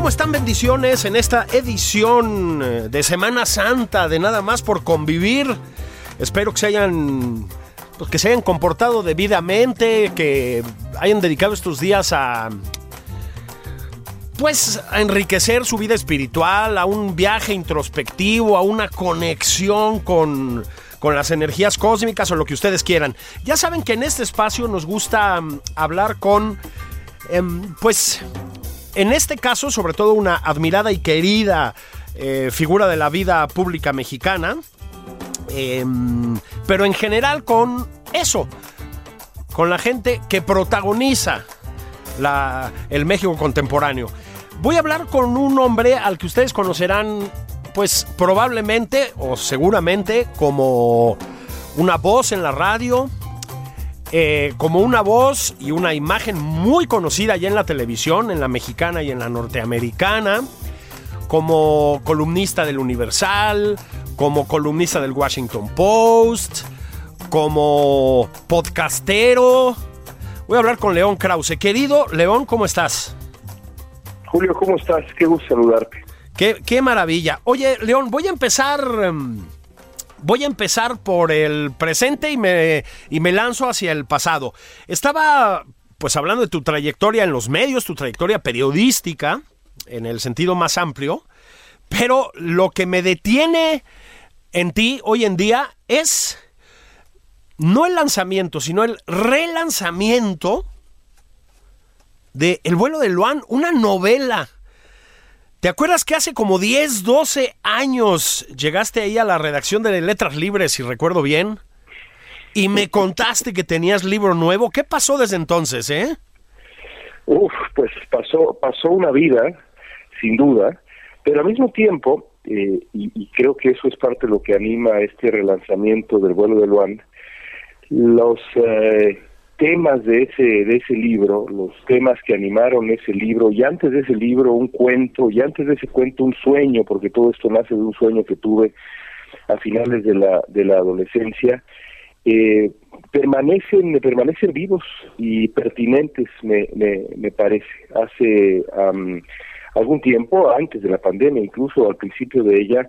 ¿Cómo están bendiciones en esta edición eh, de Semana Santa de Nada más por convivir? Espero que se hayan pues, que se hayan comportado debidamente, que hayan dedicado estos días a pues a enriquecer su vida espiritual, a un viaje introspectivo, a una conexión con, con las energías cósmicas o lo que ustedes quieran. Ya saben que en este espacio nos gusta mm, hablar con, em, pues, en este caso, sobre todo una admirada y querida eh, figura de la vida pública mexicana, em, pero en general con eso, con la gente que protagoniza la- el México contemporáneo. Voy a hablar con un hombre al que ustedes conocerán, pues probablemente o seguramente como una voz en la radio, eh, como una voz y una imagen muy conocida ya en la televisión, en la mexicana y en la norteamericana, como columnista del Universal, como columnista del Washington Post, como podcastero. Voy a hablar con León Krause. Querido León, ¿cómo estás? Julio, ¿cómo estás? Qué gusto saludarte. Qué, qué maravilla. Oye, León, voy a empezar. em, Voy a empezar por el presente y me, y me lanzo hacia el pasado. Estaba, pues, hablando de tu trayectoria en los medios, tu trayectoria periodística, en el sentido más amplio, pero lo que me detiene en ti hoy en día es no el lanzamiento, sino el relanzamiento de El vuelo de Luan, una novela. ¿Te acuerdas que hace como 10, 12 años llegaste ahí a la redacción de Letras Libres, si recuerdo bien? Y me contaste que tenías libro nuevo. ¿Qué pasó desde entonces, eh? Uf, pues pasó, pasó una vida, sin duda, pero al mismo tiempo, eh, y, y creo que eso es parte de lo que anima este relanzamiento del vuelo de Luan, los eh, temas de ese, de ese libro, los temas que animaron ese libro, y antes de ese libro un cuento, y antes de ese cuento un sueño, porque todo esto nace de un sueño que tuve a finales de la, de la adolescencia, eh, permanecen permanecen vivos y pertinentes me, me, me parece. Hace am, algún tiempo antes de la pandemia incluso al principio de ella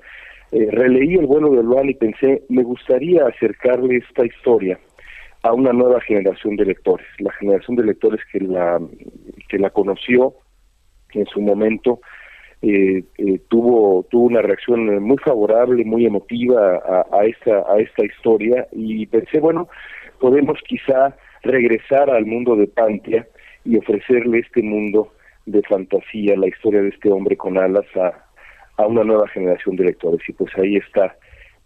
eh, releí el vuelo de Luan y pensé me gustaría acercarle esta historia a una nueva generación de lectores. La generación de lectores que la que la conoció en su momento eh, eh, tuvo tuvo una reacción muy favorable, muy emotiva a, esta a esta historia. Y pensé bueno podemos quizá regresar al mundo de Pantia y ofrecerle este mundo de fantasía, la historia de este hombre con alas a, a una nueva generación de lectores. Y pues ahí está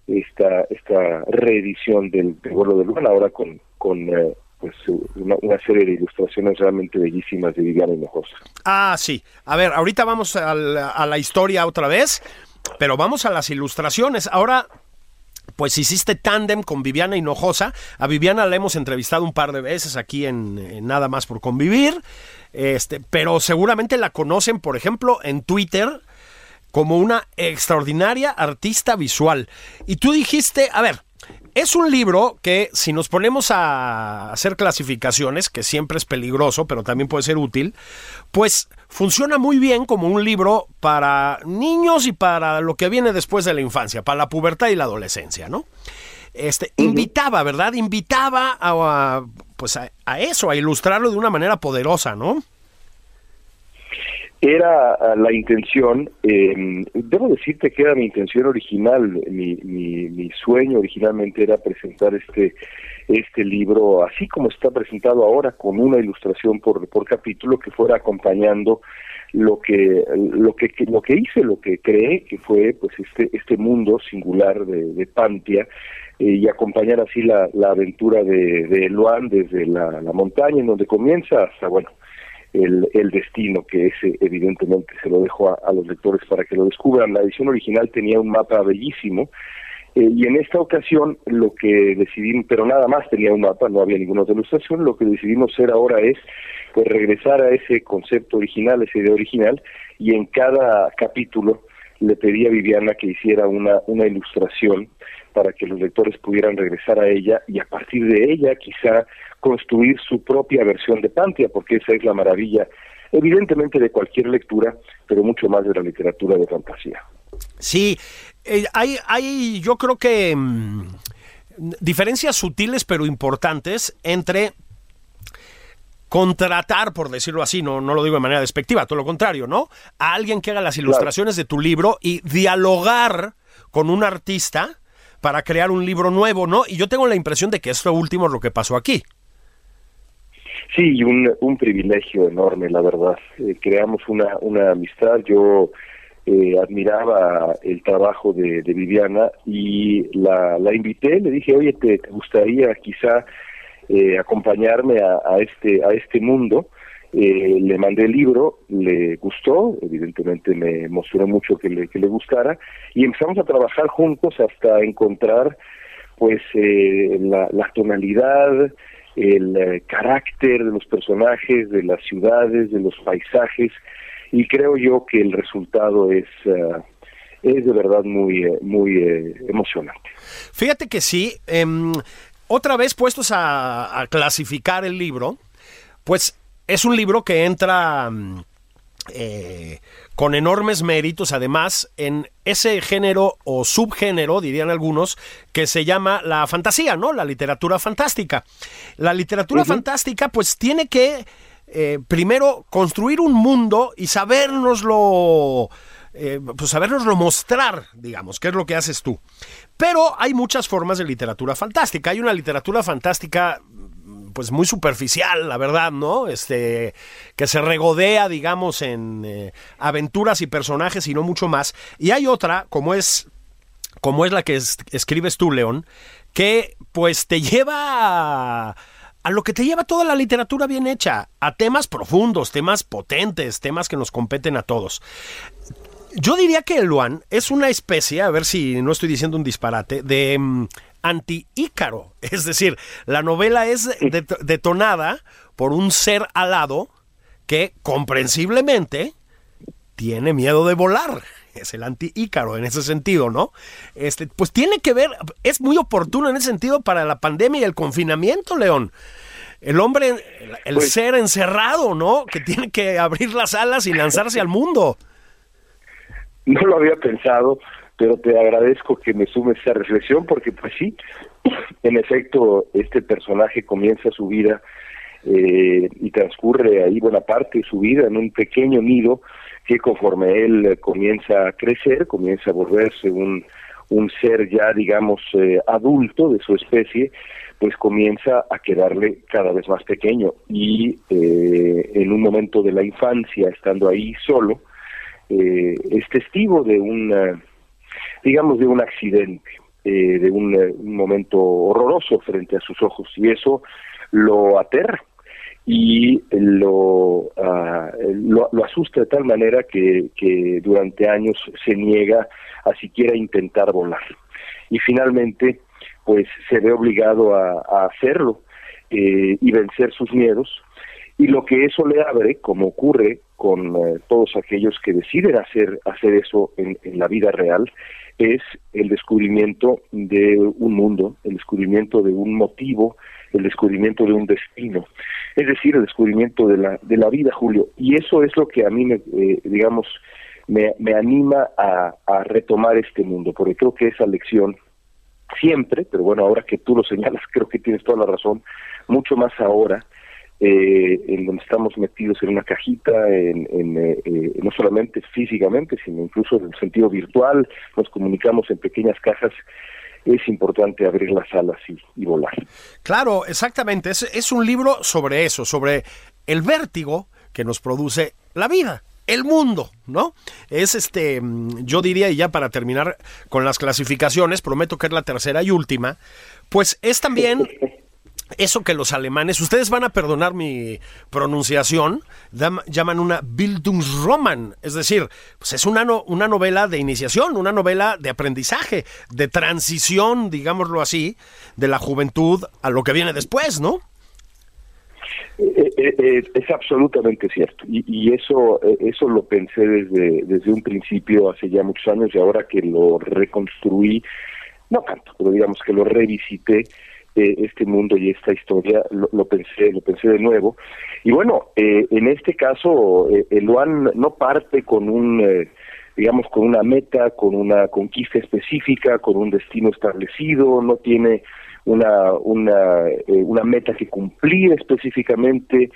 esta esta reedición del, del vuelo de Luan ahora con con eh, pues una, serie de ilustraciones realmente bellísimas de Viviana Hinojosa. Ah, sí. A ver, ahorita vamos a la, a la historia otra vez, pero vamos a las ilustraciones. Ahora, pues hiciste tándem con Viviana Hinojosa. A Viviana la hemos entrevistado un par de veces aquí en, en Nada más por convivir. Este, pero seguramente la conocen, por ejemplo, en Twitter como una extraordinaria artista visual. Y tú dijiste, a ver, es un libro que si nos ponemos a hacer clasificaciones, que siempre es peligroso, pero también puede ser útil, pues funciona muy bien como un libro para niños y para lo que viene después de la infancia, para la pubertad y la adolescencia, ¿no? Este, invitaba, ¿verdad? Invitaba a, a, pues a, a eso, a ilustrarlo de una manera poderosa, ¿no? Era ah, la intención, eh, debo decirte que era mi intención original, mi, mi, mi, sueño originalmente era presentar este este libro así como está presentado ahora con una ilustración por, por capítulo que fuera acompañando lo que lo que, lo que hice lo que creé que fue pues este este mundo singular de, de Pantia eh, y acompañar así la, la aventura de, de Luan desde la, la montaña en donde comienza hasta bueno el, el destino que ese evidentemente se lo dejo a, los lectores para que lo descubran. La edición original tenía un mapa bellísimo eh, y en esta ocasión lo que decidimos, pero nada más tenía un mapa, no había ninguna otra ilustración, lo que decidimos hacer ahora es pues regresar a ese concepto original, esa idea original, y en cada capítulo le pedí a Viviana que hiciera una, una ilustración para que los lectores pudieran regresar a ella y a partir de ella quizá construir su propia versión de Pantia, porque esa es la maravilla, evidentemente de cualquier lectura, pero mucho más de la literatura de fantasía. Sí, eh, hay, hay, yo creo que mmm, diferencias sutiles pero importantes entre contratar, por decirlo así, no, no lo digo de manera despectiva, todo lo contrario, ¿no? A alguien que haga las ilustraciones claro. de tu libro y dialogar con un artista para crear un libro nuevo, ¿no? Y yo tengo la impresión de que esto último es lo que pasó aquí. Sí, un, un privilegio enorme, la verdad. Eh, creamos una, una amistad. Yo eh, admiraba el trabajo de, Viviana y la, la, invité, le dije, oye, ¿te, te gustaría quizá eh, acompañarme a, a, este, a este mundo? Eh, le mandé el libro, le gustó, evidentemente me emocionó mucho que le, que le gustara, y empezamos a trabajar juntos hasta encontrar pues eh, la, tonalidad, el eh, carácter de los personajes, de las ciudades, de los paisajes, y creo yo que el resultado es... Uh, es de verdad muy, muy eh, emocionante. Fíjate que sí, eh, otra vez puestos a clasificar el libro, pues es un libro que entra eh, con enormes méritos, además, en ese género o subgénero, dirían algunos, que se llama la fantasía, ¿no? La literatura fantástica. La literatura uh -huh. fantástica, pues tiene que eh, primero construir un mundo y sabernoslo. Eh, pues sabernoslo mostrar, digamos, que es lo que haces tú. Pero hay muchas formas de literatura fantástica. Hay una literatura fantástica pues muy superficial, la verdad, ¿no? Este, que se regodea, digamos, en eh, aventuras y personajes y no mucho más. Y hay otra, como es, como es la que es, escribes tú, León, que pues te lleva a, lo que te lleva toda la literatura bien hecha, a temas profundos, temas potentes, temas que nos competen a todos. Yo diría que el Luan es una especie, a ver si no estoy diciendo un disparate, de um, anti-ícaro. Es decir, la novela es det detonada por un ser alado que comprensiblemente tiene miedo de volar. Es el anti-ícaro en ese sentido, ¿no? Este, pues tiene que ver, es muy oportuno en ese sentido para la pandemia y el confinamiento, León. El hombre, el, el pues, ser encerrado, ¿no? Que tiene que abrir las alas y lanzarse al mundo. No lo había pensado, pero te agradezco que me sumes esa reflexión porque pues sí, en efecto, este personaje comienza su vida eh, y transcurre ahí buena parte de su vida en un pequeño nido que conforme él comienza a crecer, comienza a volverse un, un ser ya, digamos, eh, adulto de su especie, pues comienza a quedarle cada vez más pequeño. Y eh, en un momento de la infancia, estando ahí solo, eh, es testigo de una, digamos, de un accidente, eh, de un, un, momento horroroso frente a sus ojos y eso lo aterra y lo, uh, lo, asusta de tal manera que, durante años se niega a siquiera intentar volar. Y finalmente, pues se ve obligado a, a hacerlo eh, y vencer sus miedos. Y lo que eso le abre, como ocurre con eh, todos aquellos que deciden hacer, hacer eso en, en la vida real, es el descubrimiento de un mundo, el descubrimiento de un motivo, el descubrimiento de un destino, es decir, el descubrimiento de la, de la vida, Julio. Y eso es lo que a mí, me, eh, digamos, me, me anima a, a, retomar este mundo, porque creo que esa lección siempre, pero bueno, ahora que tú lo señalas, creo que tienes toda la razón, mucho más ahora, eh, en donde estamos metidos en una cajita, en, eh, eh, no solamente físicamente, sino incluso en el sentido virtual, nos comunicamos en pequeñas cajas, es importante abrir las alas y, volar. Claro, exactamente, es, es un libro sobre eso, sobre el vértigo que nos produce la vida el mundo, ¿no? Es este, yo diría, y ya para terminar con las clasificaciones, prometo que es la tercera y última, pues es también eso que los alemanes, ustedes van a perdonar mi pronunciación, llaman una Bildungsroman, es decir, pues es una, una novela de iniciación, una novela de aprendizaje, de transición, digámoslo así, de la juventud a lo que viene después, ¿no? Eh, eh, eh, es absolutamente cierto y, eso eso lo pensé desde desde un principio hace ya muchos años y ahora que lo reconstruí no tanto pero digamos que lo revisité este mundo y esta historia lo, pensé lo pensé de nuevo y bueno en este caso el Luan no parte con un digamos con una meta con una conquista específica con un destino establecido no tiene una, una, eh, una meta que cumplir específicamente.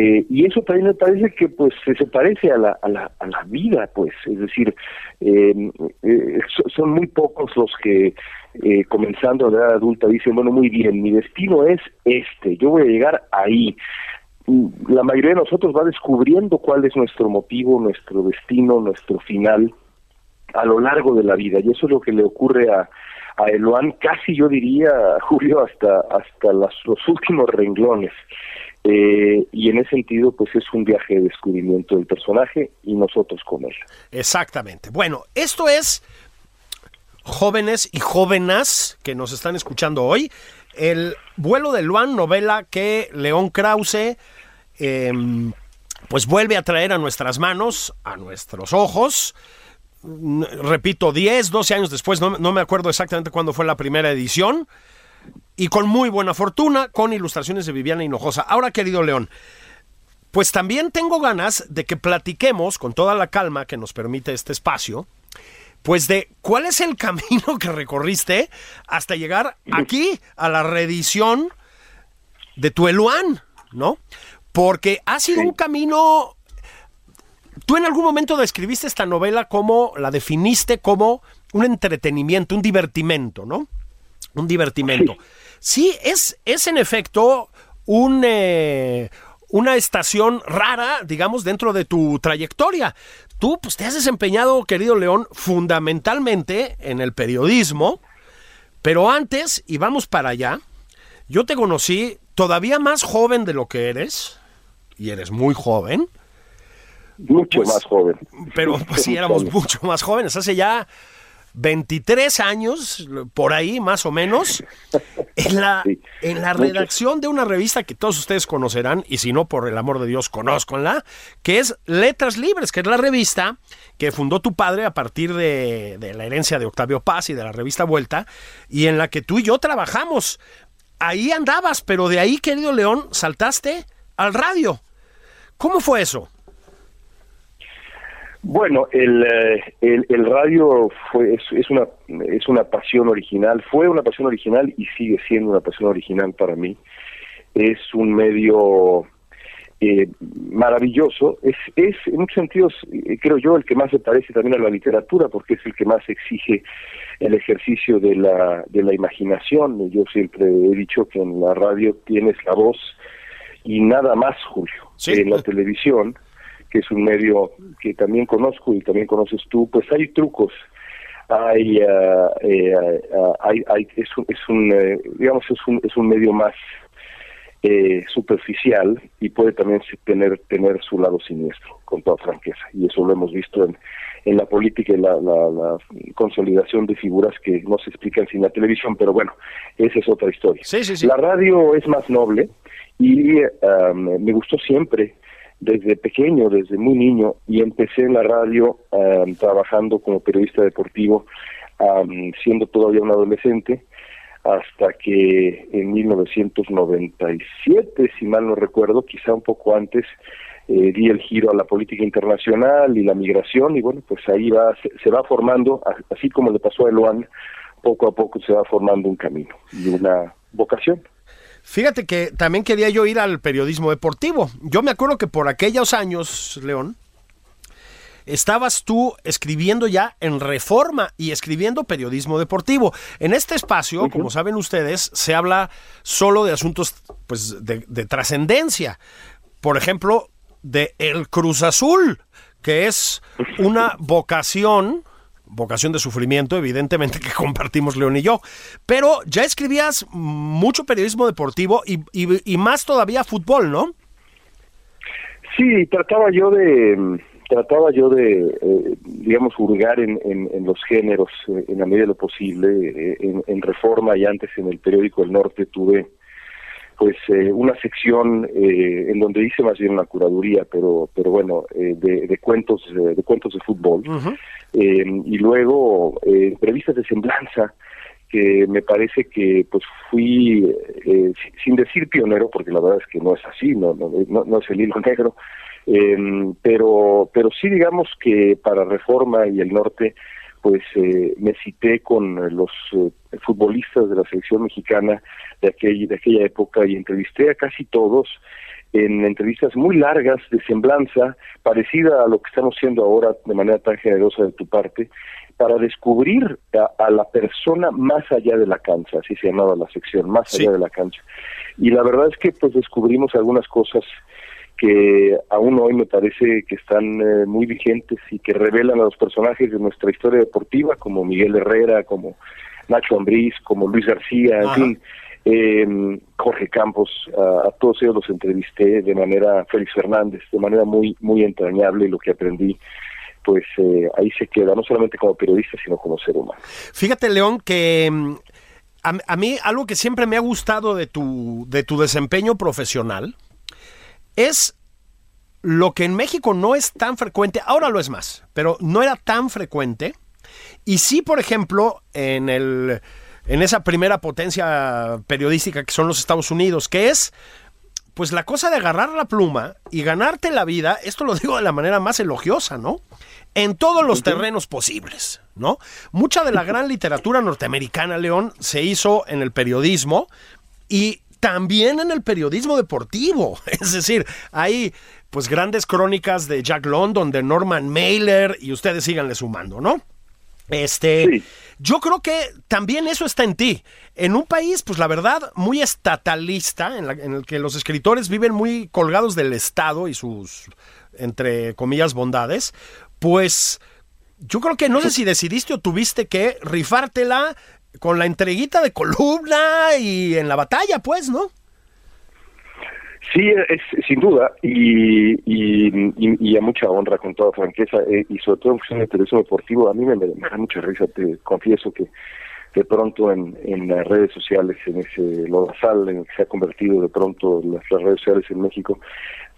Eh, y eso también me parece que pues se parece a la, a la, a la vida, pues, es decir, em, eh, son muy pocos los que comenzando a edad adulta dicen, bueno, muy bien, mi destino es este, yo voy a llegar ahí. La mayoría de nosotros va descubriendo cuál es nuestro motivo, nuestro destino, nuestro final a lo largo de la vida, y eso es lo que le ocurre a, a Eloan casi yo diría, Julio, hasta, hasta los últimos renglones. Eh, y en ese sentido, pues es un viaje de descubrimiento del personaje y nosotros con él. Exactamente. Bueno, esto es jóvenes y jóvenes que nos están escuchando hoy. El vuelo de Luan, novela que León Krause em, pues vuelve a traer a nuestras manos, a nuestros ojos repito, 10, 12 años después, no, me acuerdo exactamente cuándo fue la primera edición, y con muy buena fortuna, con ilustraciones de Viviana Hinojosa. Ahora, querido León, pues también tengo ganas de que platiquemos con toda la calma que nos permite este espacio, pues de cuál es el camino que recorriste hasta llegar aquí a la reedición de tu Eluán, ¿no? Porque ha sido un camino Tú en algún momento describiste esta novela como, la definiste como un entretenimiento, un divertimento, ¿no? Un divertimento. Sí, es, es en efecto un, eh, una estación rara, digamos, dentro de tu trayectoria. Tú pues, te has desempeñado, querido León, fundamentalmente en el periodismo, pero antes, y vamos para allá, yo te conocí todavía más joven de lo que eres, y eres muy joven, mucho pues, más joven. Pero pues, sí, éramos mucho más jóvenes. Hace ya 23 años, por ahí más o menos, en la, en la redacción de una revista que todos ustedes conocerán, y si no, por el amor de Dios, conózcanla, que es Letras Libres, que es la revista que fundó tu padre a partir de, de la herencia de Octavio Paz y de la revista Vuelta, y en la que tú y yo trabajamos. Ahí andabas, pero de ahí, querido León, saltaste al radio. ¿Cómo fue eso? Bueno, el, eh, el, el, radio fue es, es, una es una pasión original, fue una pasión original y sigue siendo una pasión original para mí. Es un medio eh, maravilloso, es, es en muchos sentidos, eh, creo yo, el que más se parece también a la literatura, porque es el que más exige el ejercicio de la, de la imaginación. Yo siempre he dicho que en la radio tienes la voz y nada más, Julio. En la televisión que es un medio que también conozco y también conoces tú, pues hay trucos, hay, uh, eh, uh, hay, hay, es un, es un eh, digamos, es un, es un medio más eh, superficial y puede también tener, tener su lado siniestro, con toda franqueza, y eso lo hemos visto en, en la política y la, la, la, consolidación de figuras que no se explican sin la televisión, pero bueno, esa es otra historia. Sí, sí, sí. La radio es más noble y um, me gustó siempre desde pequeño, desde muy niño, y empecé en la radio trabajando como periodista deportivo, siendo todavía un adolescente, hasta que en 1997, si mal no recuerdo, quizá un poco antes, eh, di el giro a la política internacional y la migración, y bueno, pues ahí va, se, va formando, así como le pasó a Eloan, poco a poco se va formando un camino y una vocación. Fíjate que también quería yo ir al periodismo deportivo. Yo me acuerdo que por aquellos años, León, estabas tú escribiendo ya en Reforma y escribiendo periodismo deportivo. En este espacio, como saben ustedes, se habla solo de asuntos pues, de, de trascendencia. Por ejemplo, de El Cruz Azul, que es una vocación vocación de sufrimiento, evidentemente que compartimos León y yo. Pero ya escribías mucho periodismo deportivo y, y, más todavía fútbol, ¿no? Sí, trataba yo de trataba yo de, eh, digamos, hurgar en, en, los géneros eh, en la medida de lo posible. Eh, en, en, Reforma y antes en el periódico El Norte tuve pues eh, una sección eh, en donde hice más bien una curaduría, pero pero bueno, eh, de, de, cuentos de cuentos de fútbol. Y luego entrevistas de semblanza que me parece que pues fui sin decir pionero porque la verdad es que no es así, no no, no, es el hilo negro, pero pero sí digamos que para Reforma y el Norte pues eh, me cité con los eh, futbolistas de la selección mexicana de, aquel, de aquella época y entrevisté a casi todos en entrevistas muy largas de semblanza, parecida a lo que estamos haciendo ahora de manera tan generosa de tu parte, para descubrir a, la persona más allá de la cancha, así se llamaba la sección, más allá de la cancha. Y la verdad es que pues descubrimos algunas cosas que aún hoy me parece que están eh, muy vigentes y que revelan a los personajes de nuestra historia deportiva, como Miguel Herrera, como Nacho Ambriz, como Luis García, en fin, eh, Jorge Campos, a, todos ellos los entrevisté de manera, Félix Fernández, de manera muy, muy entrañable y lo que aprendí pues eh, ahí se queda, no solamente como periodista, sino como ser humano. Fíjate, León, que mm, a, a, mí algo que siempre me ha gustado de tu, de tu desempeño profesional es lo que en México no es tan frecuente, ahora lo es más, pero no era tan frecuente. Y sí, por ejemplo, en, el, en esa primera potencia periodística que son los Estados Unidos, que es pues la cosa de agarrar la pluma y ganarte la vida, esto lo digo de la manera más elogiosa, ¿no? En todos los terrenos posibles, ¿no? Mucha de la gran literatura norteamericana, León, se hizo en el periodismo y también en el periodismo deportivo. Es decir, hay pues grandes crónicas de Jack London, de Norman Mailer, y ustedes síganle sumando, ¿no? Este, yo creo que también eso está en ti. En un país, pues la verdad, muy estatalista, en, en, el que los escritores viven muy colgados del Estado y sus, entre comillas, bondades, pues yo creo que no sé si decidiste o tuviste que rifártela con la entreguita de columna y en la batalla, pues, ¿no? Sí, es sin duda, y, y, a mucha honra, con toda franqueza, eh, y sobre todo en función del periodismo deportivo, a mí me, da mucha risa, te confieso que de pronto en, en las redes sociales, en ese lodazal en el que se ha convertido de pronto las, redes sociales en México,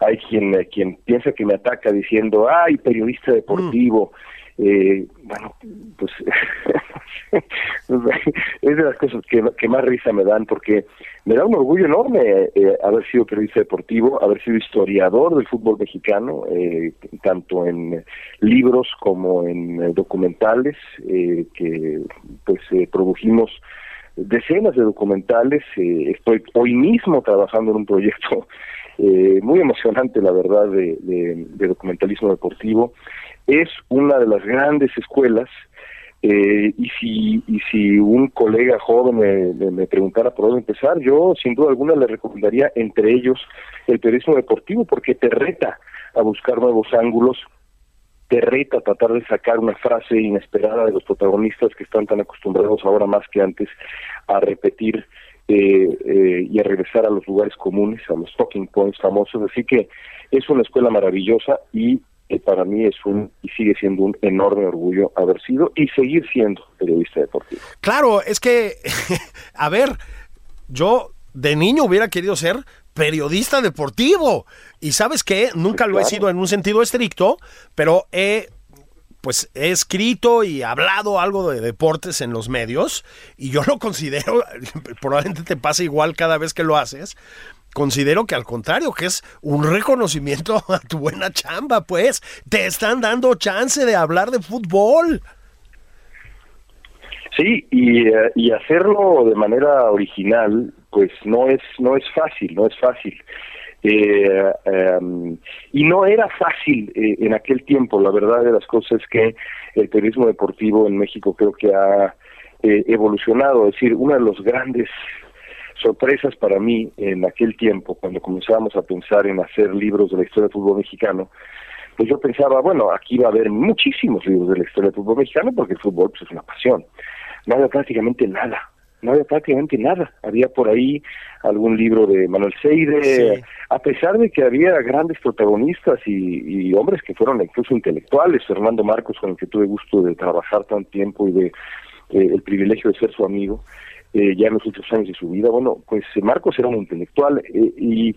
hay quien, quien piensa que me ataca diciendo, ay, periodista deportivo, eh, bueno, pues es de las cosas que, más risa me dan porque me da un orgullo enorme eh, haber sido periodista deportivo, haber sido historiador del fútbol mexicano, eh, tanto en libros como en eh, documentales, eh, que pues produjimos decenas de documentales. estoy hoy mismo trabajando en un proyecto muy emocionante, la verdad, de documentalismo deportivo es una de las grandes escuelas eh, y si y si un colega joven me, me, preguntara por dónde empezar, yo sin duda alguna le recomendaría entre ellos el periodismo deportivo porque te reta a buscar nuevos ángulos, te reta a tratar de sacar una frase inesperada de los protagonistas que están tan acostumbrados ahora más que antes a repetir eh, eh, y a regresar a los lugares comunes, a los talking points famosos. Así que es una escuela maravillosa y que para mí es un y sigue siendo un enorme orgullo haber sido y seguir siendo periodista deportivo. Claro, es que, a ver, yo de niño hubiera querido ser periodista deportivo. Y sabes qué, nunca lo he sido en un sentido estricto, pero he pues he escrito y hablado algo de deportes en los medios. Y yo lo considero, probablemente te pasa igual cada vez que lo haces, considero que al contrario, que es un reconocimiento a tu buena chamba, pues te están dando chance de hablar de fútbol. Sí, y, eh, y hacerlo de manera original, pues no es no es fácil, no es fácil. Eh, em, y no era fácil eh, en aquel tiempo, la verdad de las cosas es que el periodismo deportivo en México creo que ha eh, evolucionado, es decir, una de las grandes sorpresas para mí en aquel tiempo, cuando comenzábamos a pensar en hacer libros de la historia del fútbol mexicano, pues yo pensaba, bueno, aquí va a haber muchísimos libros de la historia del fútbol mexicano porque el fútbol pues, es una pasión. No había prácticamente nada, no había prácticamente nada. Había por ahí algún libro de Manuel Seide, a pesar de que había grandes protagonistas y, hombres que fueron incluso intelectuales, Fernando Marcos, con el que tuve gusto de trabajar tanto tiempo y de eh, el privilegio de ser su amigo, eh, ya en los últimos años de su vida. Bueno, pues Marcos era un intelectual eh, y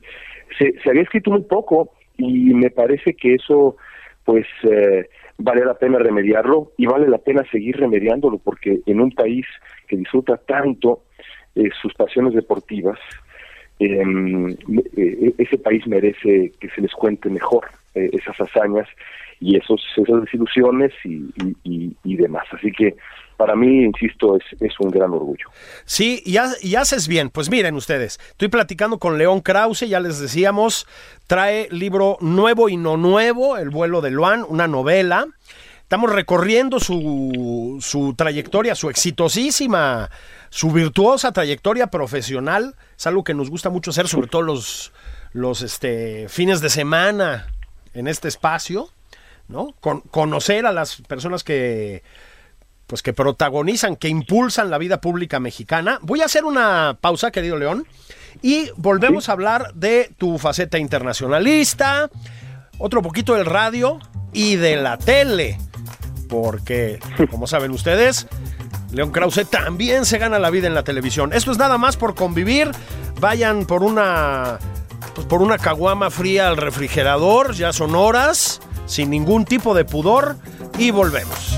se, había escrito muy poco y me parece que eso, pues, vale la pena remediarlo y vale la pena seguir remediándolo porque en un país que disfruta tanto eh, sus pasiones deportivas, em, eh, ese país merece que se les cuente mejor eh, esas hazañas y esos esas desilusiones y, y, demás. Así que para mí, insisto, es, un gran orgullo. Sí, y, y, haces bien. Pues miren ustedes, estoy platicando con León Krause, ya les decíamos, trae libro nuevo y no nuevo, El vuelo de Luan, una novela. Estamos recorriendo su, su trayectoria, su exitosísima, su virtuosa trayectoria profesional. Es algo que nos gusta mucho hacer, sobre todo los, los este, fines de semana en este espacio, ¿no? Con, conocer a las personas que pues que protagonizan, que impulsan la vida pública mexicana. Voy a hacer una pausa, querido León, y volvemos a hablar de tu faceta internacionalista, otro poquito del radio y de la tele porque, como saben ustedes, León Krause también se gana la vida en la televisión. Esto es nada más por convivir. Vayan por una, pues por una caguama fría al refrigerador, ya son horas, sin ningún tipo de pudor, y volvemos.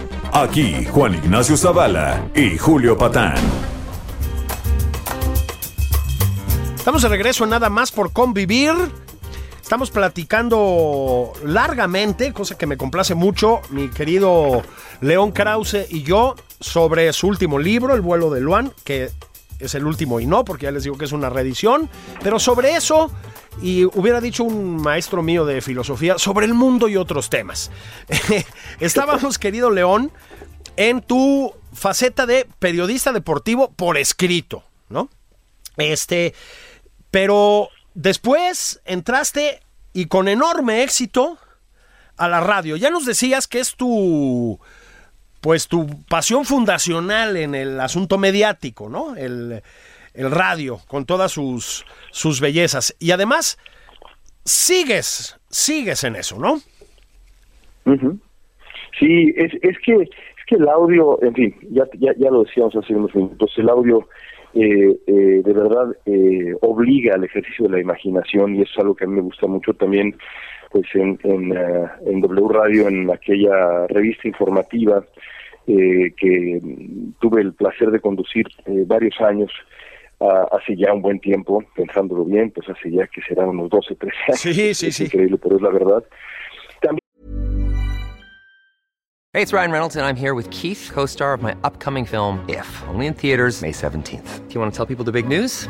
Aquí Juan Ignacio Zavala y Julio Patán. Estamos de regreso nada más por convivir. Estamos platicando largamente, cosa que me complace mucho, mi querido León Krause y yo, sobre su último libro, El vuelo de Luan, que es el último y no, porque ya les digo que es una reedición. Pero sobre eso, y hubiera dicho un maestro mío de filosofía sobre el mundo y otros temas. Estábamos, querido León, en tu faceta de periodista deportivo por escrito, ¿no? Este, pero después entraste y con enorme éxito a la radio. Ya nos decías que es tu pues tu pasión fundacional en el asunto mediático, ¿no? El, el radio, con todas sus, sus bellezas. Y además, sigues, sigues en eso, ¿no? Sí, es, es que es que el audio, en fin, ya, ya, ya lo decíamos hace unos minutos, el audio eh, eh, de verdad eh, obliga al ejercicio de la imaginación y eso es algo que a mí me gusta mucho también pues en, en, en W Radio, en aquella revista informativa que tuve el placer de conducir varios años, hace ya un buen tiempo, pensándolo bien, pues hace ya que serán unos 12, 13 años. Sí, sí, sí. Increíble, pero es la verdad. También... Hey, it's Ryan Reynolds, and I'm here with Keith, co-star of my upcoming film, If, only in theaters May 17th. Do you want to tell people the big news?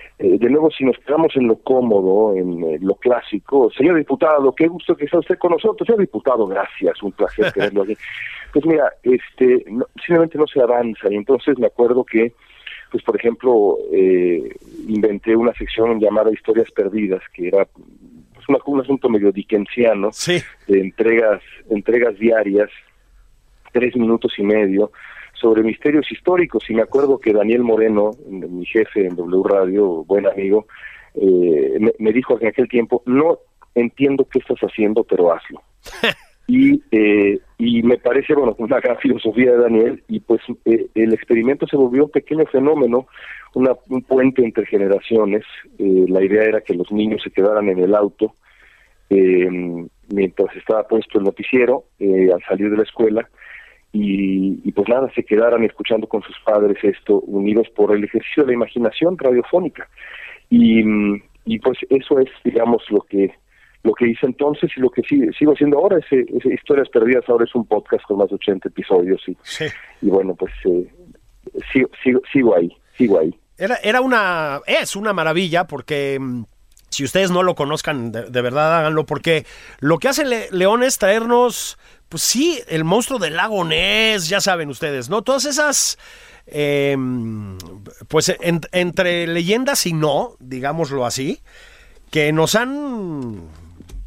eh, de nuevo, si nos quedamos en lo cómodo, en eh, lo clásico, señor diputado, qué gusto que está usted con nosotros. Señor diputado, gracias, un placer tenerlo aquí. Pues mira, este, simplemente no se avanza. Y entonces me acuerdo que, pues por ejemplo, eh, inventé una sección llamada Historias Perdidas, que era pues, un asunto medio dickensiano, de entregas, entregas diarias, tres minutos y medio, sobre misterios históricos y me acuerdo que Daniel Moreno, mi jefe en W Radio, buen amigo, eh, me, dijo en aquel tiempo, no entiendo qué estás haciendo, pero hazlo. y, eh, y me parece, bueno, una gran filosofía de Daniel y pues eh, el experimento se volvió un pequeño fenómeno, una, un puente entre generaciones. la idea era que los niños se quedaran en el auto mientras estaba puesto el noticiero al salir de la escuela y, pues nada, se quedaran escuchando con sus padres esto, unidos por el ejercicio de la imaginación radiofónica. Y, y pues eso es, digamos, lo que lo que hice entonces y lo que sigo haciendo ahora es, Historias Perdidas, ahora es un podcast con más de 80 episodios y, y bueno, pues eh, sigo, sigo, sigo ahí, sigo ahí. Era, era una, es una maravilla porque mm, si ustedes no lo conozcan, de, verdad háganlo, porque lo que hace León es traernos pues sí, el monstruo del lago Ness, ya saben ustedes, ¿no? Todas esas, em, pues entre leyendas y no, digámoslo así, que nos han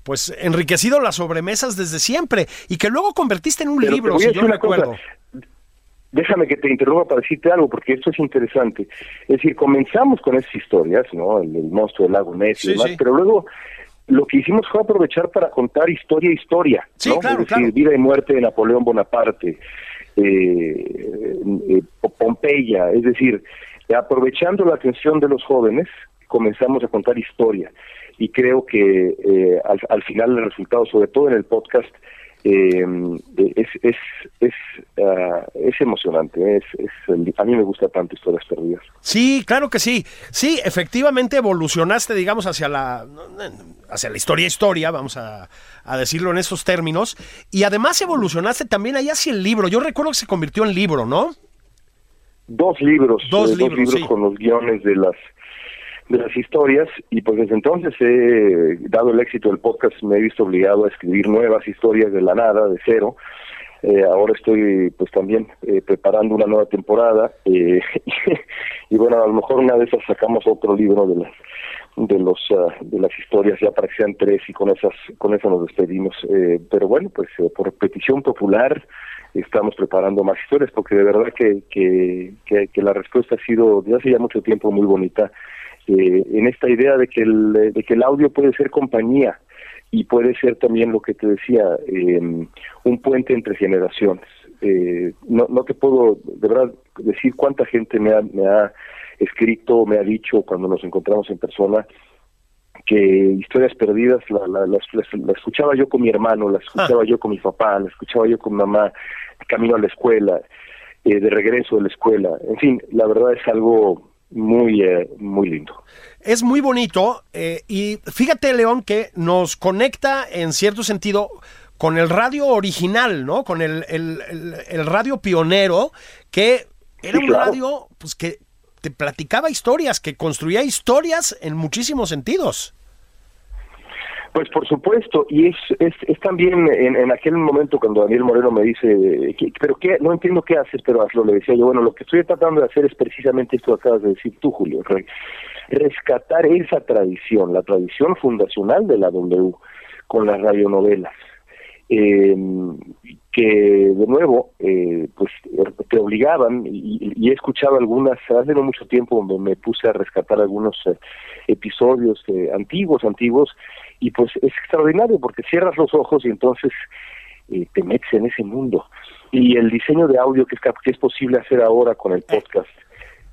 pues enriquecido las sobremesas desde siempre y que luego convertiste en un libro, si yo recuerdo. Déjame que te interrumpa para decirte algo, porque esto es interesante. Es decir, comenzamos con esas historias, ¿no? El, monstruo del lago Ness y demás, pero luego lo que hicimos fue aprovechar para contar historia historia, ¿no? es decir, vida y muerte de Napoleón Bonaparte, eh, eh, Pompeya, es decir, aprovechando la atención de los jóvenes, comenzamos a contar historia. Y creo que eh, al, al final el resultado, sobre todo en el podcast, eh, es es es, ah, es emocionante es, es, a mí me gusta tanto historias perdidas. Sí claro que sí. Sí efectivamente evolucionaste digamos hacia la hacia la historia historia vamos a, decirlo en esos términos. Y además evolucionaste también ahí hacia el libro. Yo recuerdo que se convirtió en libro no dos libros dos, eh, libros, con los guiones de las de las historias y pues desde entonces he dado el éxito del podcast me he visto obligado a escribir nuevas historias de la nada de cero. Eh, ahora estoy pues también eh, preparando una nueva temporada eh, y bueno a lo mejor una de esas sacamos otro libro de las de los ah, de las historias ya para que sean tres y con esas con eso nos despedimos. Pero bueno pues por petición popular estamos preparando más historias porque de verdad que, que, que, que la respuesta ha sido desde hace ya mucho tiempo muy bonita eh, en esta idea de que, el, de que el audio puede ser compañía y puede ser también lo que te decía, em, un puente entre generaciones. Eh, no, no te puedo de verdad decir cuánta gente me ha, me ha escrito, me ha dicho cuando nos encontramos en persona que historias perdidas la, la, la, escuchaba yo con mi hermano, la escuchaba ah. yo con mi papá, la escuchaba yo con mamá, camino a la escuela, eh, de regreso de la escuela. En fin, la verdad es algo muy, eh, muy lindo. Es muy bonito eh, y fíjate, León, que nos conecta en cierto sentido con el radio original, ¿no? Con el, el, radio pionero, que era un radio pues, que te platicaba historias, que construía historias en muchísimos sentidos. Pues por supuesto, y es, es, es también en, aquel momento cuando Daniel Moreno me dice, pero qué, no entiendo qué haces, pero hazlo, le decía yo, bueno, lo que estoy tratando de hacer es precisamente esto que acabas de decir tú, Julio, rescatar esa tradición, la tradición fundacional de la W con las radionovelas, eh, que de nuevo, eh, pues te obligaban, y, he escuchado algunas, hace no mucho tiempo me, me puse a rescatar algunos eh, episodios eh, antiguos, antiguos, y pues es extraordinario porque cierras los ojos y entonces eh, te metes en ese mundo. Y el diseño de audio que es, que es posible hacer ahora con el podcast,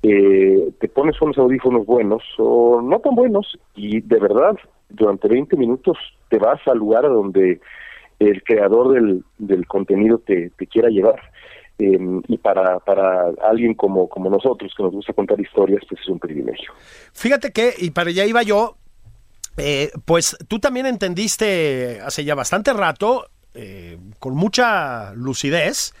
eh, te pones unos audífonos buenos o no tan buenos y de verdad durante 20 minutos te vas al lugar donde el creador del, del contenido te, te quiera llevar. Em, y para, para alguien como, como nosotros que nos gusta contar historias, pues es un privilegio. Fíjate que, y para allá iba yo, eh, pues tú también entendiste hace ya bastante rato, eh, con mucha lucidez,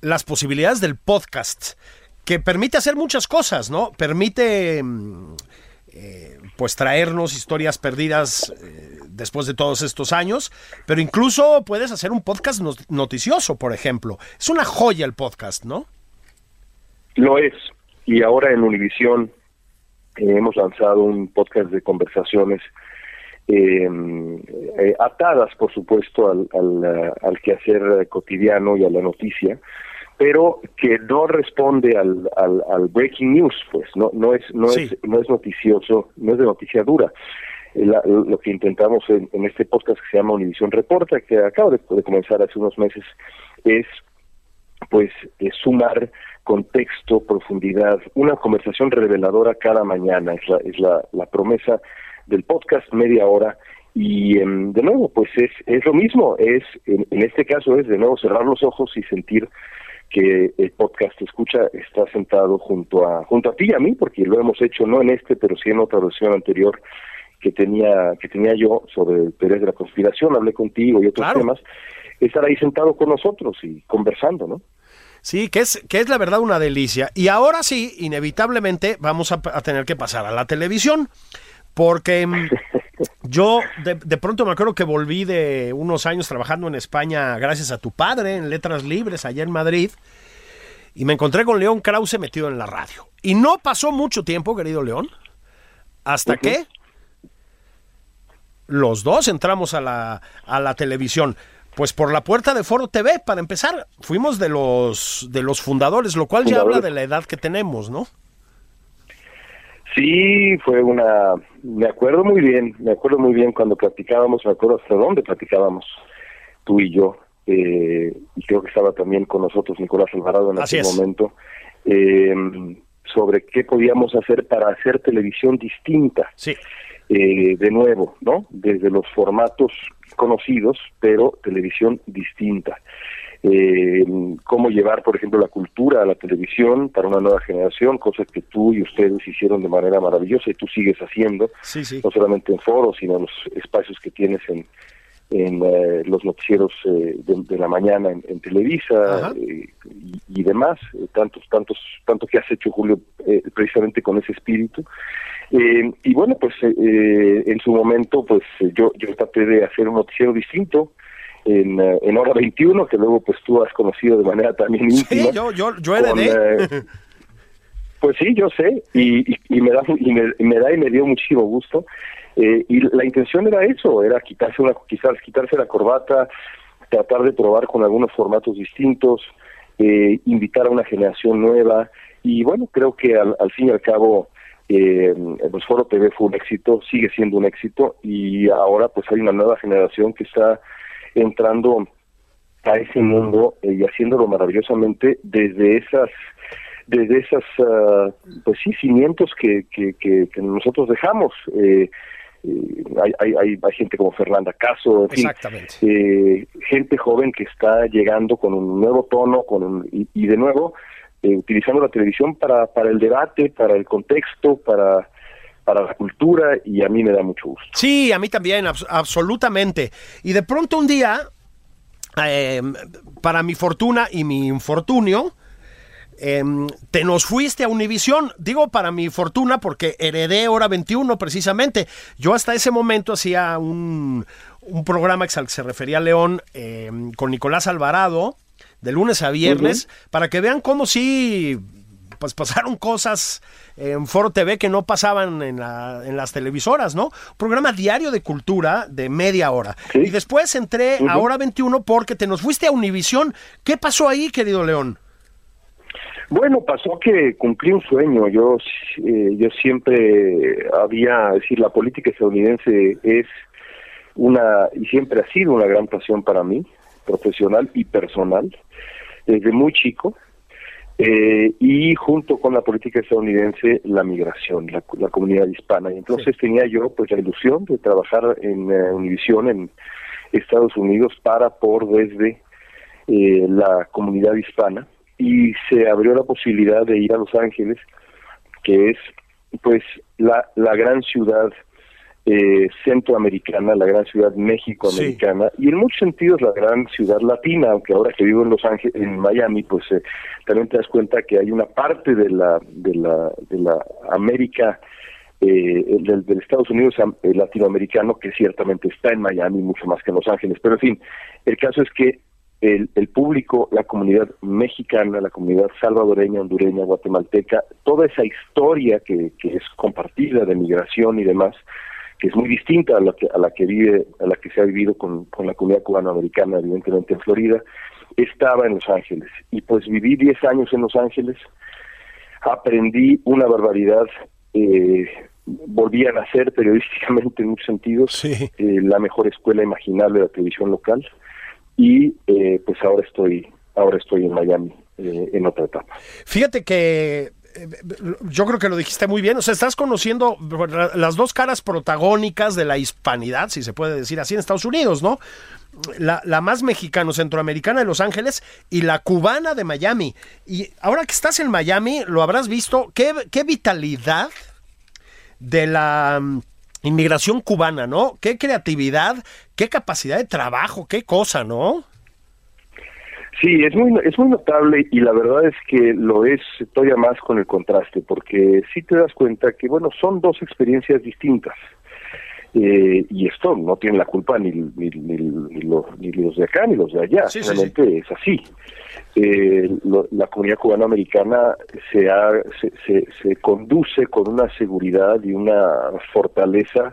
las posibilidades del podcast, que permite hacer muchas cosas, ¿no? Permite mm, eh, pues traernos historias perdidas eh, después de todos estos años, pero incluso puedes hacer un podcast noticioso, por ejemplo. Es una joya el podcast, ¿no? Lo es. Y ahora en Univisión hemos lanzado un podcast de conversaciones em, eh, atadas, por supuesto, al, al, al, quehacer cotidiano y a la noticia, pero que no responde al, al, breaking news, pues no no es no es no es noticioso, no es de noticia dura. Eh, lo que intentamos en, este podcast que se llama Univisión Reporta, que acaba de, comenzar hace unos meses, es pues sumar contexto, profundidad, una conversación reveladora cada mañana, es la, es la, la promesa del podcast, media hora, y em, de nuevo, pues es, es lo mismo, es en, este caso es de nuevo cerrar los ojos y sentir que el podcast escucha está sentado junto a junto a ti y a mí, porque lo hemos hecho no en este, pero sí en otra versión anterior que tenía que tenía yo sobre teorías de la conspiración, hablé contigo y otros temas, estar ahí sentado con nosotros y conversando, ¿no? Sí, que es, que es la verdad una delicia. Y ahora sí, inevitablemente vamos a, tener que pasar a la televisión. Porque mm, yo de, de, pronto me acuerdo que volví de unos años trabajando en España gracias a tu padre en Letras Libres allá en Madrid. Y me encontré con León Krause metido en la radio. Y no pasó mucho tiempo, querido León, hasta que los dos entramos a la, a la televisión. Pues por la puerta de Foro TV, para empezar, fuimos de los de los fundadores, lo cual ya habla de la edad que tenemos, ¿no? Sí, fue una, me acuerdo muy bien, me acuerdo muy bien cuando platicábamos, me acuerdo hasta dónde platicábamos tú y yo, eh, y creo que estaba también con nosotros Nicolás Alvarado en ese momento, eh, sobre qué podíamos hacer para hacer televisión distinta. Sí. Eh, de nuevo, ¿no? Desde los formatos conocidos, pero televisión distinta. Eh, cómo llevar, por ejemplo, la cultura a la televisión para una nueva generación, cosas que tú y ustedes hicieron de manera maravillosa y tú sigues haciendo, no solamente en foros, sino en los espacios que tienes en, en eh, los noticieros eh, de, la mañana en, Televisa y, y, demás, tantos, tantos, tanto que has hecho Julio precisamente con ese espíritu. Eh, y bueno, pues eh, eh, en su momento, pues yo, yo traté de hacer un noticiero distinto en, en Hora 21, que luego pues tú has conocido de manera también íntima. Sí, yo, yo, yo heredé. pues sí, yo sé, y, y, me da, y me, da y me dio muchísimo gusto. Y la intención era eso, era quitarse una, quizás quitarse la corbata, tratar de probar con algunos formatos distintos, invitar a una generación nueva, y bueno, creo que al, al fin y al cabo eh, pues Foro TV fue un éxito, sigue siendo un éxito y ahora pues hay una nueva generación que está entrando a ese mundo eh, y haciéndolo maravillosamente desde esas desde esas ah, pues sí cimientos que, que, que, nosotros dejamos eh, eh, hay, hay, hay, gente como Fernanda Caso, eh, gente joven que está llegando con un nuevo tono, con y de nuevo eh, utilizando la televisión para, para el debate, para el contexto, para, para la cultura y a mí me da mucho gusto. Sí, a mí también, absolutamente. Y de pronto un día, em, para mi fortuna y mi infortunio, em, te nos fuiste a Univisión. Digo para mi fortuna porque heredé Hora 21 precisamente. Yo hasta ese momento hacía un, un programa al que se refería León em, con Nicolás Alvarado de lunes a viernes, para que vean cómo sí pues pasaron cosas en Foro TV que no pasaban en, la, en las televisoras, ¿no? programa diario de cultura de media hora. Y después entré a Hora 21 porque te nos fuiste a Univisión. ¿Qué pasó ahí, querido León? Bueno, pasó que cumplí un sueño. Yo, eh, yo siempre había, decir, la política estadounidense es una, y siempre ha sido una gran pasión para mí, profesional y personal desde muy chico eh, y junto con la política estadounidense la migración, la, comunidad hispana. Y entonces tenía yo pues la ilusión de trabajar en uh, Univisión en Estados Unidos para por desde eh, la comunidad hispana y se abrió la posibilidad de ir a Los Ángeles, que es pues la, la gran ciudad eh, centroamericana, la gran ciudad México-americana y en muchos sentidos la gran ciudad latina, aunque ahora que vivo en Los Ángeles, en Miami, pues eh, también te das cuenta que hay una parte de la de la de la América eh, del, del, Estados Unidos eh, latinoamericano, que ciertamente está en Miami mucho más que en Los Ángeles. Pero en fin, el caso es que el, el, público, la comunidad mexicana, la comunidad salvadoreña, hondureña, guatemalteca, toda esa historia que, que es compartida de migración y demás, que es muy distinta a la que, a la que vive, a la que se ha vivido con, con la comunidad cubanoamericana, evidentemente en Florida, estaba en Los Ángeles. Y pues viví 10 años en Los Ángeles, aprendí una barbaridad, eh, volví a nacer periodísticamente en muchos sentidos, eh, la mejor escuela imaginable de la televisión local, y eh, pues ahora estoy, ahora estoy en Miami eh, en otra etapa. Fíjate que yo creo que lo dijiste muy bien, o sea, estás conociendo las dos caras protagónicas de la hispanidad, si se puede decir así, en Estados Unidos, ¿no? La, la, más mexicano-centroamericana de Los Ángeles y la cubana de Miami. Y ahora que estás en Miami, lo habrás visto, qué, qué vitalidad de la inmigración cubana, ¿no? Qué creatividad, qué capacidad de trabajo, qué cosa, ¿no? Sí, es muy, es muy notable y la verdad es que lo es todavía más con el contraste, porque sí te das cuenta que, bueno, son dos experiencias distintas. Eh, y esto no tiene la culpa ni, ni, ni, los, ni, los, de acá ni los de allá, realmente es así. Eh, lo, la comunidad cubana americana se, ha, se, se, se conduce con una seguridad y una fortaleza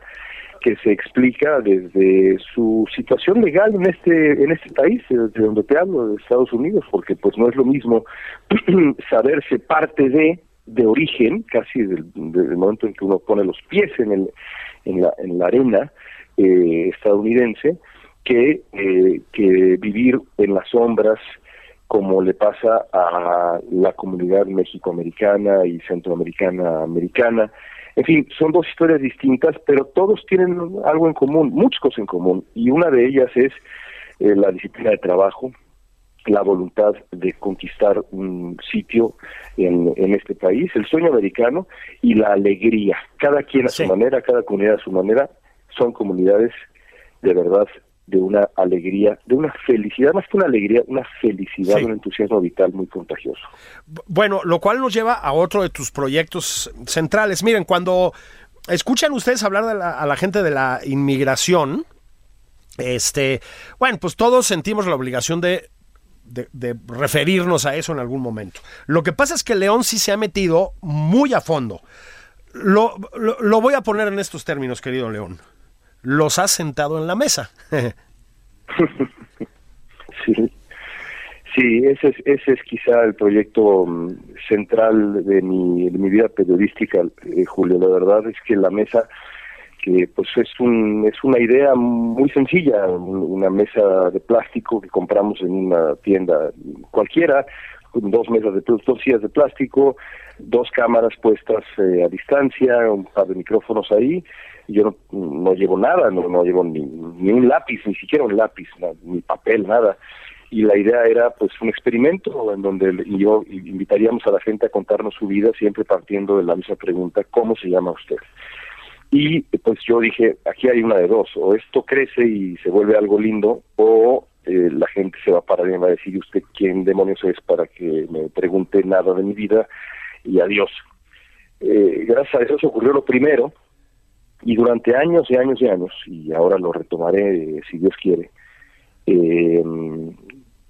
que se explica desde su situación legal en este en este país de donde te hablo de Estados Unidos porque pues no es lo mismo saberse parte de de origen casi desde el, momento en que uno pone los pies en el en la en la arena eh, estadounidense que eh, que vivir en las sombras como le pasa a la comunidad mexicoamericana y centroamericana americana. En fin, son dos historias distintas, pero todos tienen algo en común, muchas cosas en común, y una de ellas es eh, la disciplina de trabajo, la voluntad de conquistar un sitio en, en, este país, el sueño americano y la alegría. Cada quien a su manera, cada comunidad a su manera, son comunidades de verdad de una alegría, de una felicidad, más que una alegría, una felicidad, sí. un entusiasmo vital muy contagioso. Bueno, lo cual nos lleva a otro de tus proyectos centrales. Miren, cuando escuchan ustedes hablar de la, a la gente de la inmigración, este, bueno, pues todos sentimos la obligación de, de, de, referirnos a eso en algún momento. Lo que pasa es que León sí se ha metido muy a fondo. Lo, lo, voy a poner en estos términos, querido León los has sentado en la mesa. sí, sí, ese es, ese es quizá el proyecto um, central de mi, de mi vida periodística, eh, Julio. La verdad es que la mesa que pues es un es una idea muy sencilla una mesa de plástico que compramos en una tienda cualquiera dos mesas de dos sillas de plástico dos cámaras puestas eh, a distancia un par de micrófonos ahí yo no, no llevo nada, no, no llevo ni, ni, un lápiz, ni siquiera un lápiz, ni papel, nada. Y la idea era pues un experimento en donde yo invitaríamos a la gente a contarnos su vida siempre partiendo de la misma pregunta, ¿cómo se llama usted? Y pues yo dije, aquí hay una de dos, o esto crece y se vuelve algo lindo, o eh, la gente se va a parar y va a decir, ¿usted quién demonios es para que me pregunte nada de mi vida? Y adiós. Eh, gracias a eso se ocurrió lo primero, y durante años y años y años, y ahora lo retomaré eh, si Dios quiere, eh,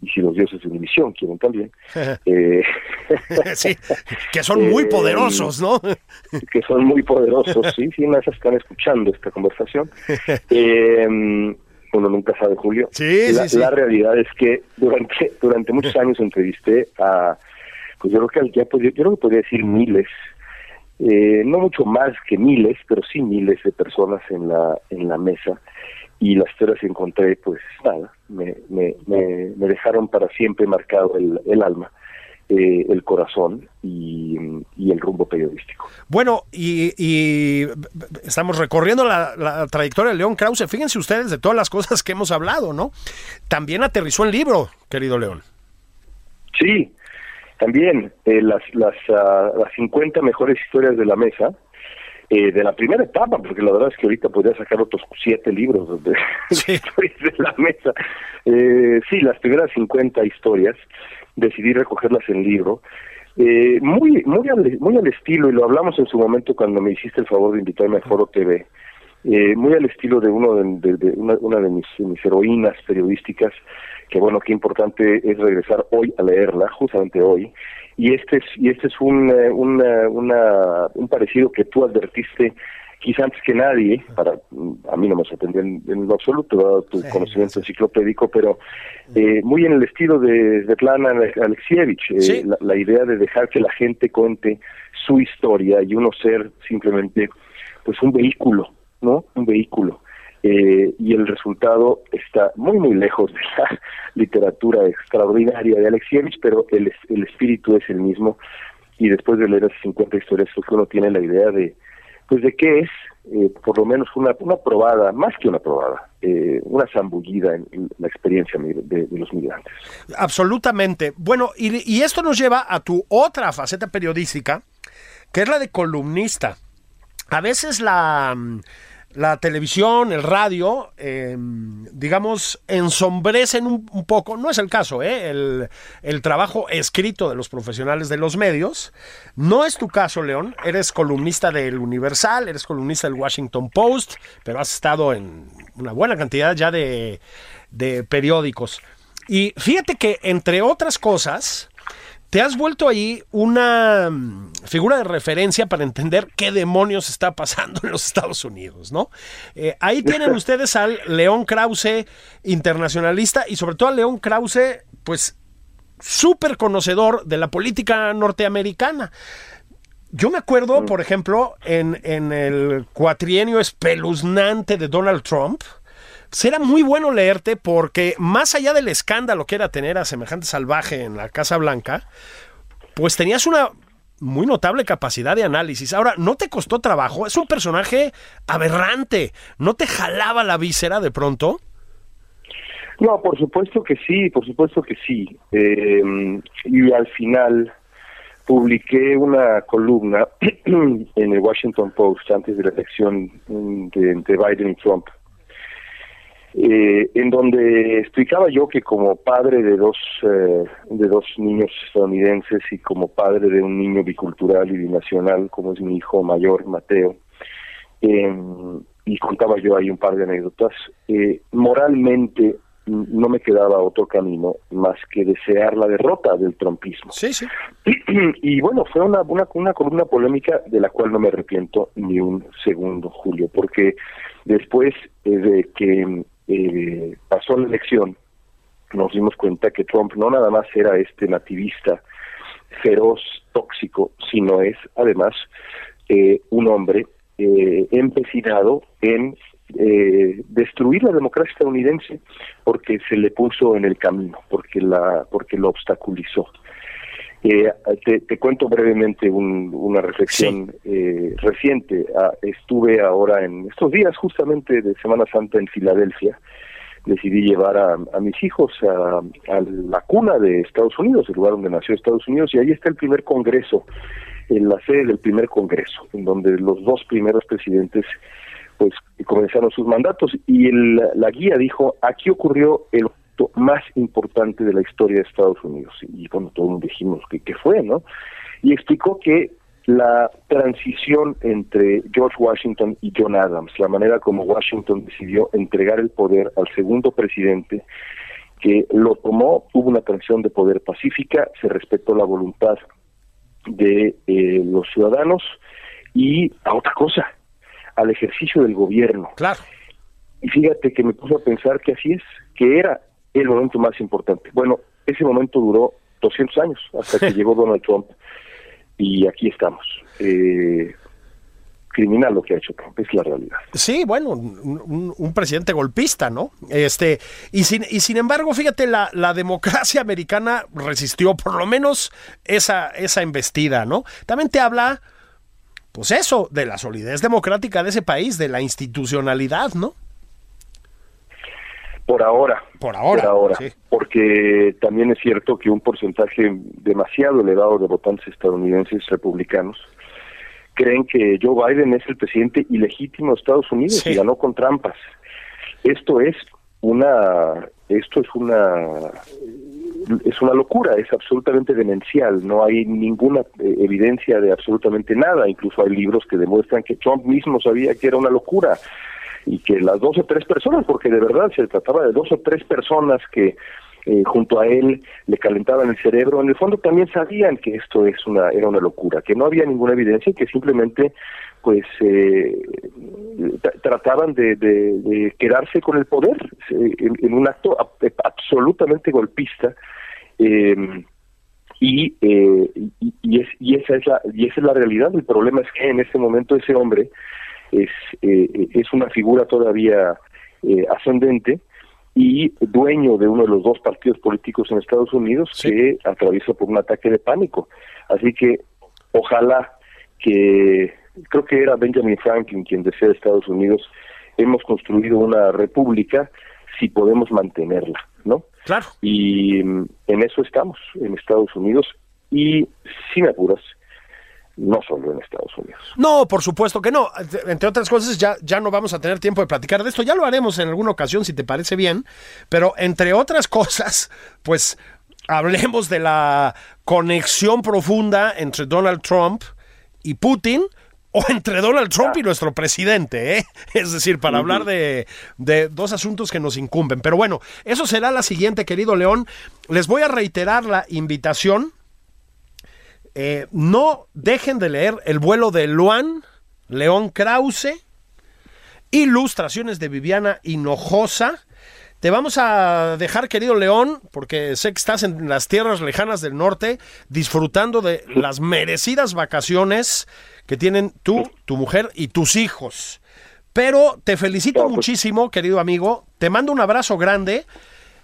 y si los dioses de mi misión quieren también. eh, sí, que son muy poderosos, ¿no? que son muy poderosos, sí, sí, más están escuchando esta conversación. Eh, uno nunca sabe, Julio. Sí, la, sí, la realidad es que durante durante muchos años entrevisté a, pues yo creo que ya podría, yo creo que podría decir miles eh, no mucho más que miles, pero sí miles de personas en la, en la mesa y las que encontré, pues nada, me, me, me, me dejaron para siempre marcado el, el alma. Eh, el corazón y, y, el rumbo periodístico. Bueno, y, y estamos recorriendo la, la, trayectoria de León Krause. Fíjense ustedes de todas las cosas que hemos hablado, ¿no? También aterrizó el libro, querido León. Sí, también eh, las, las, uh, las 50 mejores historias de la mesa, eh, de la primera etapa, porque la verdad es que ahorita podría sacar otros siete libros de, sí. de la mesa. Eh, sí, las primeras 50 historias, decidí recogerlas en libro. Eh, muy, muy, al, muy al estilo, y lo hablamos en su momento cuando me hiciste el favor de invitarme a Foro TV, eh, muy al estilo de uno de, una, de mis, mis, heroínas periodísticas, que bueno, qué importante es regresar hoy a leerla, justamente hoy, y este es, y este es un, eh, una, un parecido que tú advertiste quizá antes que nadie, para a mí no me sorprendió en, lo absoluto, dado tu conocimiento enciclopédico, pero eh, muy en el estilo de Svetlana Alexievich, eh, la, idea de dejar que la gente cuente su historia y uno ser simplemente pues un vehículo, ¿no? Un vehículo. Eh, y el resultado está muy muy lejos de la literatura extraordinaria de Alexievich, pero el, el espíritu es el mismo y después de leer esas 50 historias uno tiene la idea de pues de qué es, eh, por lo menos una, una probada, más que una probada, eh, una zambullida en, la experiencia de, los migrantes. Absolutamente. Bueno, y, y esto nos lleva a tu otra faceta periodística, que es la de columnista. A veces la la televisión, el radio, em, digamos, ensombrecen un, poco, no es el caso, ¿eh? el, trabajo escrito de los profesionales de los medios. No es tu caso, León, eres columnista del Universal, eres columnista del Washington Post, pero has estado en una buena cantidad ya de, de periódicos. Y fíjate que, entre otras cosas, te has vuelto ahí una mm, figura de referencia para entender qué demonios está pasando en los Estados Unidos, ¿no? Eh, ahí tienen ustedes al León Krause, internacionalista, y sobre todo al León Krause, pues súper conocedor de la política norteamericana. Yo me acuerdo, mm. por ejemplo, en, en el cuatrienio espeluznante de Donald Trump, será muy bueno leerte porque más allá del escándalo que era tener a semejante salvaje en la Casa Blanca, pues tenías una muy notable capacidad de análisis. Ahora, ¿no te costó trabajo? Es un personaje aberrante. ¿No te jalaba la víscera de pronto? No, por supuesto que sí, por supuesto que sí. Eh, y al final publiqué una columna en el Washington Post antes de la elección de, de Biden y Trump eh, en donde explicaba yo que como padre de dos eh, de dos niños estadounidenses y como padre de un niño bicultural y binacional como es mi hijo mayor Mateo em, y contaba yo ahí un par de anécdotas eh, moralmente no me quedaba otro camino más que desear la derrota del trompismo. Sí, sí. Y, bueno, fue una, una, una columna polémica de la cual no me arrepiento ni un segundo, Julio, porque después de que eh, pasó la elección, nos dimos cuenta que Trump no nada más era este nativista feroz, tóxico, sino es además eh, un hombre eh, empecinado en eh, destruir la democracia estadounidense porque se le puso en el camino, porque la, porque lo obstaculizó. Eh, te, cuento brevemente una reflexión eh, reciente. Ah, estuve ahora en estos días justamente de Semana Santa en Filadelfia. Decidí llevar a, mis hijos a, la cuna de Estados Unidos, el lugar donde nació Estados Unidos, y ahí está el primer congreso, en la sede del primer congreso, en donde los dos primeros presidentes pues comenzaron sus mandatos y el, la guía dijo aquí ocurrió el más importante de la historia de Estados Unidos. Y bueno, todos dijimos que, que fue, ¿no? Y explicó que la transición entre George Washington y John Adams, la manera como Washington decidió entregar el poder al segundo presidente, que lo tomó, hubo una transición de poder pacífica, se respetó la voluntad de eh, los ciudadanos y a otra cosa, al ejercicio del gobierno. Claro. Y fíjate que me puso a pensar que así es, que era el momento más importante. Bueno, ese momento duró 200 años hasta que llegó Donald Trump y aquí estamos. Eh, criminal lo que ha hecho Trump, es la realidad. Sí, bueno, un, presidente golpista, ¿no? Este, y sin, y sin embargo, fíjate, la, la, democracia americana resistió por lo menos esa, esa embestida, ¿no? También te habla, pues eso, de la solidez democrática de ese país, de la institucionalidad, ¿no? Por ahora. Por ahora. Por ahora. Porque también es cierto que un porcentaje demasiado elevado de votantes estadounidenses republicanos creen que Joe Biden es el presidente ilegítimo de Estados Unidos y ganó con trampas. Esto es una esto es una es una locura, es absolutamente demencial, no hay ninguna eh, evidencia de absolutamente nada, incluso hay libros que demuestran que Trump mismo sabía que era una locura y que las dos o tres personas, porque de verdad se trataba de dos o tres personas que eh, junto a él le calentaban el cerebro, en el fondo también sabían que esto es una era una locura, que no había ninguna evidencia y que simplemente pues eh, trataban de, de, quedarse con el poder eh, en, un acto absolutamente golpista eh, y, eh, y, y, es, y esa es la y esa es la realidad. El problema es que en ese momento ese hombre es eh, es una figura todavía eh, ascendente y dueño de uno de los dos partidos políticos en Estados Unidos que atraviesa por un ataque de pánico así que ojalá que creo que era Benjamin Franklin quien decía de Estados Unidos, hemos construido una república si podemos mantenerla, ¿no? Claro. Y mm, en eso estamos, en Estados Unidos, y sin apuras, no solo en Estados Unidos. No, por supuesto que no. Entre otras cosas, ya, ya no vamos a tener tiempo de platicar de esto. Ya lo haremos en alguna ocasión, si te parece bien. Pero entre otras cosas, pues hablemos de la conexión profunda entre Donald Trump y Putin o entre Donald Trump y nuestro presidente, ¿eh? Es decir, para hablar de, de, dos asuntos que nos incumben. Pero bueno, eso será la siguiente, querido León. Les voy a reiterar la invitación. Eh, no dejen de leer El vuelo de Luan, León Krause, Ilustraciones de Viviana Hinojosa. Te vamos a dejar, querido León, porque sé que estás en las tierras lejanas del norte, disfrutando de las merecidas vacaciones que tienen tú, tu mujer y tus hijos. Pero te felicito pues muchísimo, querido amigo. Te mando un abrazo grande.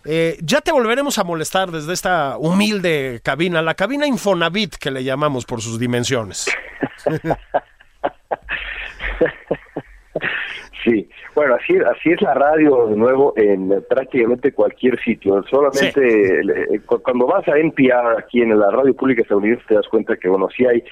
Eh, ya te volveremos a molestar desde esta humilde cabina, la cabina Infonavit que le llamamos por sus dimensiones. Sí, bueno, así, así es la radio de nuevo en prácticamente cualquier sitio. Solamente eh, cuando vas a NPR aquí en la radio pública estadounidense te das cuenta que, bueno, sí hay,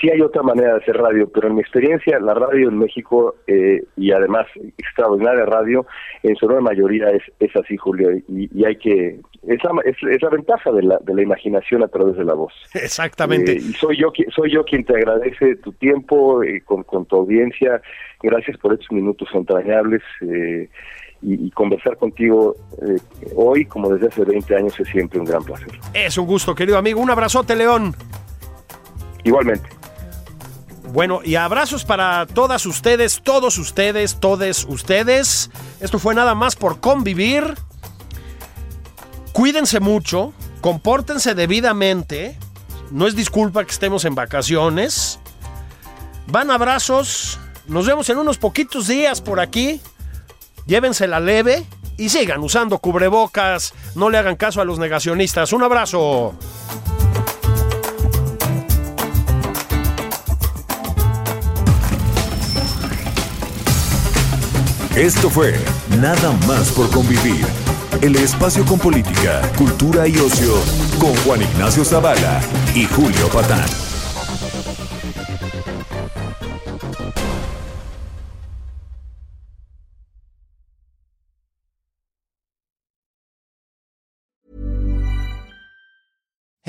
sí hay otra manera de hacer radio, pero en mi experiencia la radio en México eh, y además extraordinaria radio, en su enorme mayoría es, es así, Julio, y, y hay que... Es la, es, es la ventaja de la, de la imaginación a través de la voz. Exactamente. Eh, y soy yo, soy yo quien te agradece tu tiempo eh, con, con tu audiencia. Gracias por estos minutos entrañables eh, y, y conversar contigo eh, hoy, como desde hace 20 años, es siempre un gran placer. Es un gusto, querido amigo. Un abrazote, León. Igualmente. Bueno, y abrazos para todas ustedes, todos ustedes, todes ustedes. Esto fue nada más por convivir. Cuídense mucho, compórtense debidamente. No es disculpa que estemos en vacaciones. Van abrazos. Nos vemos en unos poquitos días por aquí. Llévensela leve y sigan usando cubrebocas. No le hagan caso a los negacionistas. Un abrazo. Esto fue Nada más por convivir. El espacio con política, cultura y ocio con Juan Ignacio Zavala y Julio Patán.